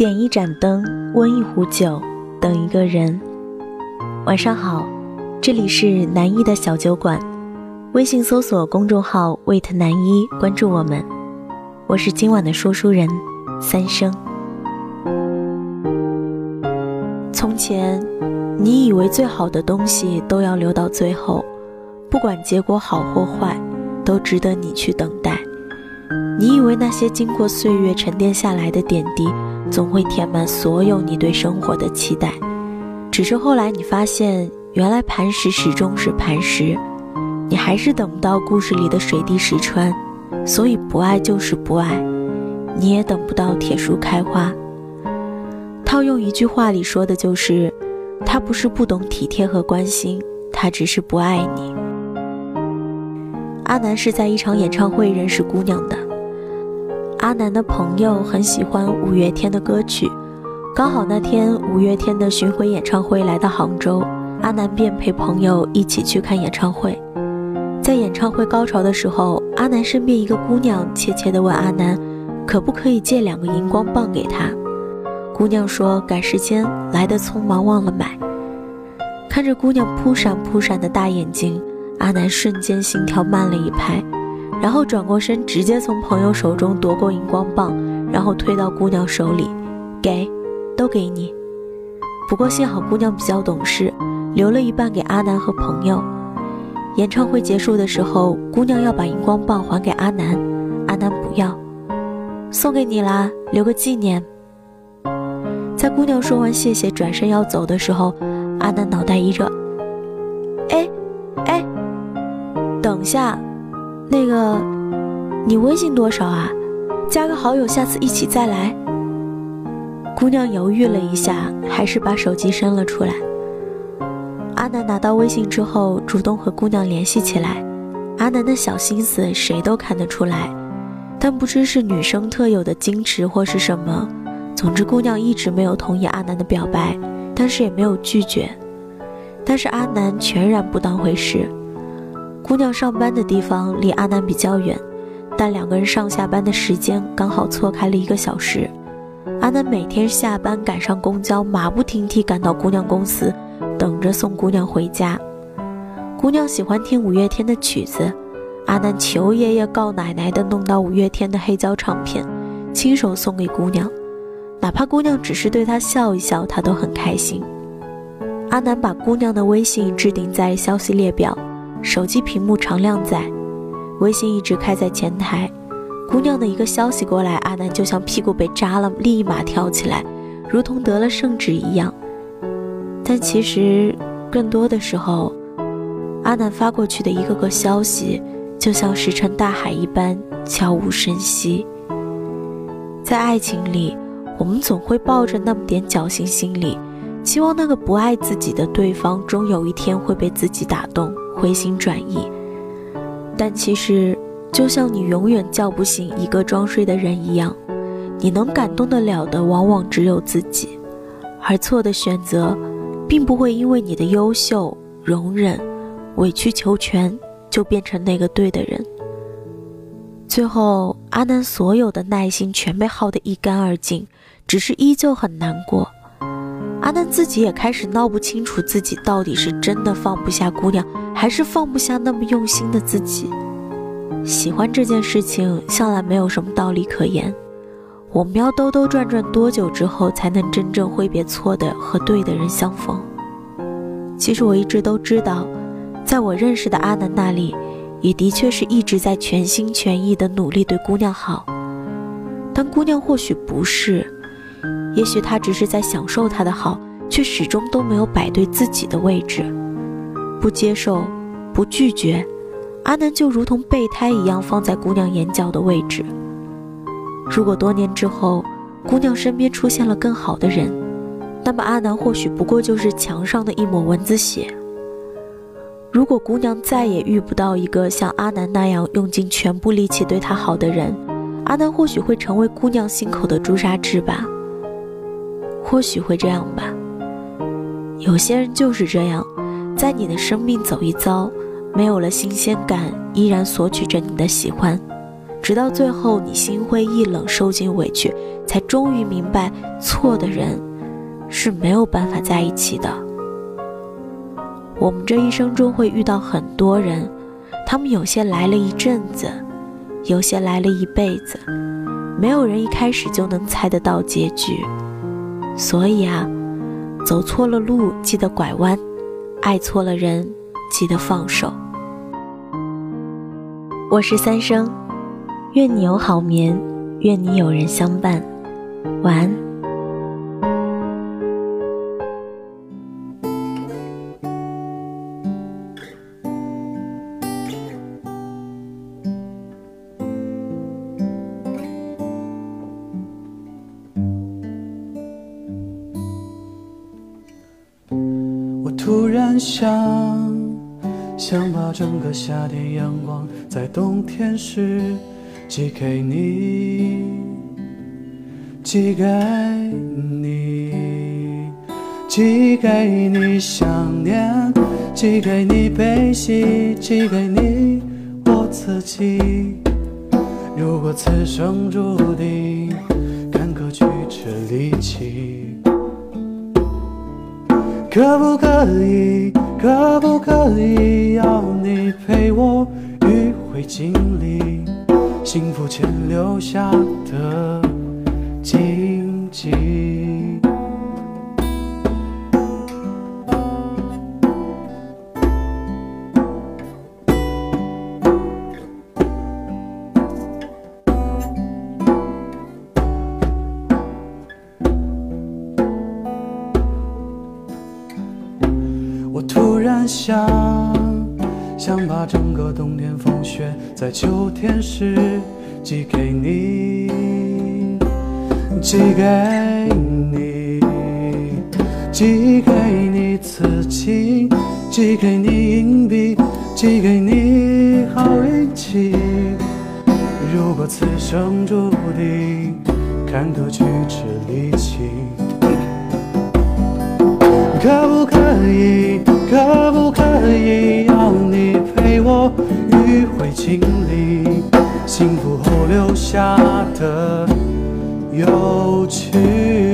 点一盏灯，温一壶酒，等一个人。晚上好，这里是南一的小酒馆，微信搜索公众号 “wait 南一”，关注我们。我是今晚的说书人三生。从前，你以为最好的东西都要留到最后，不管结果好或坏，都值得你去等待。你以为那些经过岁月沉淀下来的点滴。总会填满所有你对生活的期待，只是后来你发现，原来磐石始终是磐石，你还是等不到故事里的水滴石穿，所以不爱就是不爱，你也等不到铁树开花。套用一句话里说的就是，他不是不懂体贴和关心，他只是不爱你。阿南是在一场演唱会认识姑娘的。阿南的朋友很喜欢五月天的歌曲，刚好那天五月天的巡回演唱会来到杭州，阿南便陪朋友一起去看演唱会。在演唱会高潮的时候，阿南身边一个姑娘怯怯地问阿南，可不可以借两个荧光棒给她？姑娘说赶时间，来得匆忙忘了买。看着姑娘扑闪扑闪的大眼睛，阿南瞬间心跳慢了一拍。然后转过身，直接从朋友手中夺过荧光棒，然后推到姑娘手里，给，都给你。不过幸好姑娘比较懂事，留了一半给阿南和朋友。演唱会结束的时候，姑娘要把荧光棒还给阿南，阿南不要，送给你啦，留个纪念。在姑娘说完谢谢，转身要走的时候，阿南脑袋一热，哎，哎，等下。那个，你微信多少啊？加个好友，下次一起再来。姑娘犹豫了一下，还是把手机伸了出来。阿南拿到微信之后，主动和姑娘联系起来。阿南的小心思谁都看得出来，但不知是女生特有的矜持或是什么，总之姑娘一直没有同意阿南的表白，但是也没有拒绝。但是阿南全然不当回事。姑娘上班的地方离阿南比较远，但两个人上下班的时间刚好错开了一个小时。阿南每天下班赶上公交，马不停蹄赶到姑娘公司，等着送姑娘回家。姑娘喜欢听五月天的曲子，阿南求爷爷告奶奶的弄到五月天的黑胶唱片，亲手送给姑娘，哪怕姑娘只是对他笑一笑，他都很开心。阿南把姑娘的微信置顶在消息列表。手机屏幕常亮在，微信一直开在前台。姑娘的一个消息过来，阿南就像屁股被扎了，立马跳起来，如同得了圣旨一样。但其实，更多的时候，阿南发过去的一个个消息，就像石沉大海一般，悄无声息。在爱情里，我们总会抱着那么点侥幸心理，期望那个不爱自己的对方，终有一天会被自己打动。回心转意，但其实就像你永远叫不醒一个装睡的人一样，你能感动得了的往往只有自己，而错的选择，并不会因为你的优秀、容忍、委曲求全就变成那个对的人。最后，阿南所有的耐心全被耗得一干二净，只是依旧很难过。阿南自己也开始闹不清楚，自己到底是真的放不下姑娘，还是放不下那么用心的自己。喜欢这件事情向来没有什么道理可言。我们要兜兜转转多久之后，才能真正挥别错的和对的人相逢？其实我一直都知道，在我认识的阿南那里，也的确是一直在全心全意的努力对姑娘好，但姑娘或许不是。也许他只是在享受他的好，却始终都没有摆对自己的位置，不接受，不拒绝，阿南就如同备胎一样放在姑娘眼角的位置。如果多年之后，姑娘身边出现了更好的人，那么阿南或许不过就是墙上的一抹蚊子血。如果姑娘再也遇不到一个像阿南那样用尽全部力气对她好的人，阿南或许会成为姑娘心口的朱砂痣吧。或许会这样吧。有些人就是这样，在你的生命走一遭，没有了新鲜感，依然索取着你的喜欢，直到最后你心灰意冷、受尽委屈，才终于明白，错的人是没有办法在一起的。我们这一生中会遇到很多人，他们有些来了一阵子，有些来了一辈子，没有人一开始就能猜得到结局。所以啊，走错了路记得拐弯，爱错了人记得放手。我是三生。愿你有好眠，愿你有人相伴，晚安。突然想，想把整个夏天阳光在冬天时。寄给你，寄给你，寄给你想念，寄给你悲喜，寄给你我自己。如果此生注定坎坷曲折离奇，可不可以，可不可以要你陪我迂回经历？幸福前留下的荆棘。想把整个冬天风雪在秋天时寄给你，寄给你，寄给你此情，寄给你硬币，寄给你好运气。如果此生注定坎坷曲折离奇，可不可以？可不可以要你我迂回经历幸福后留下的有趣？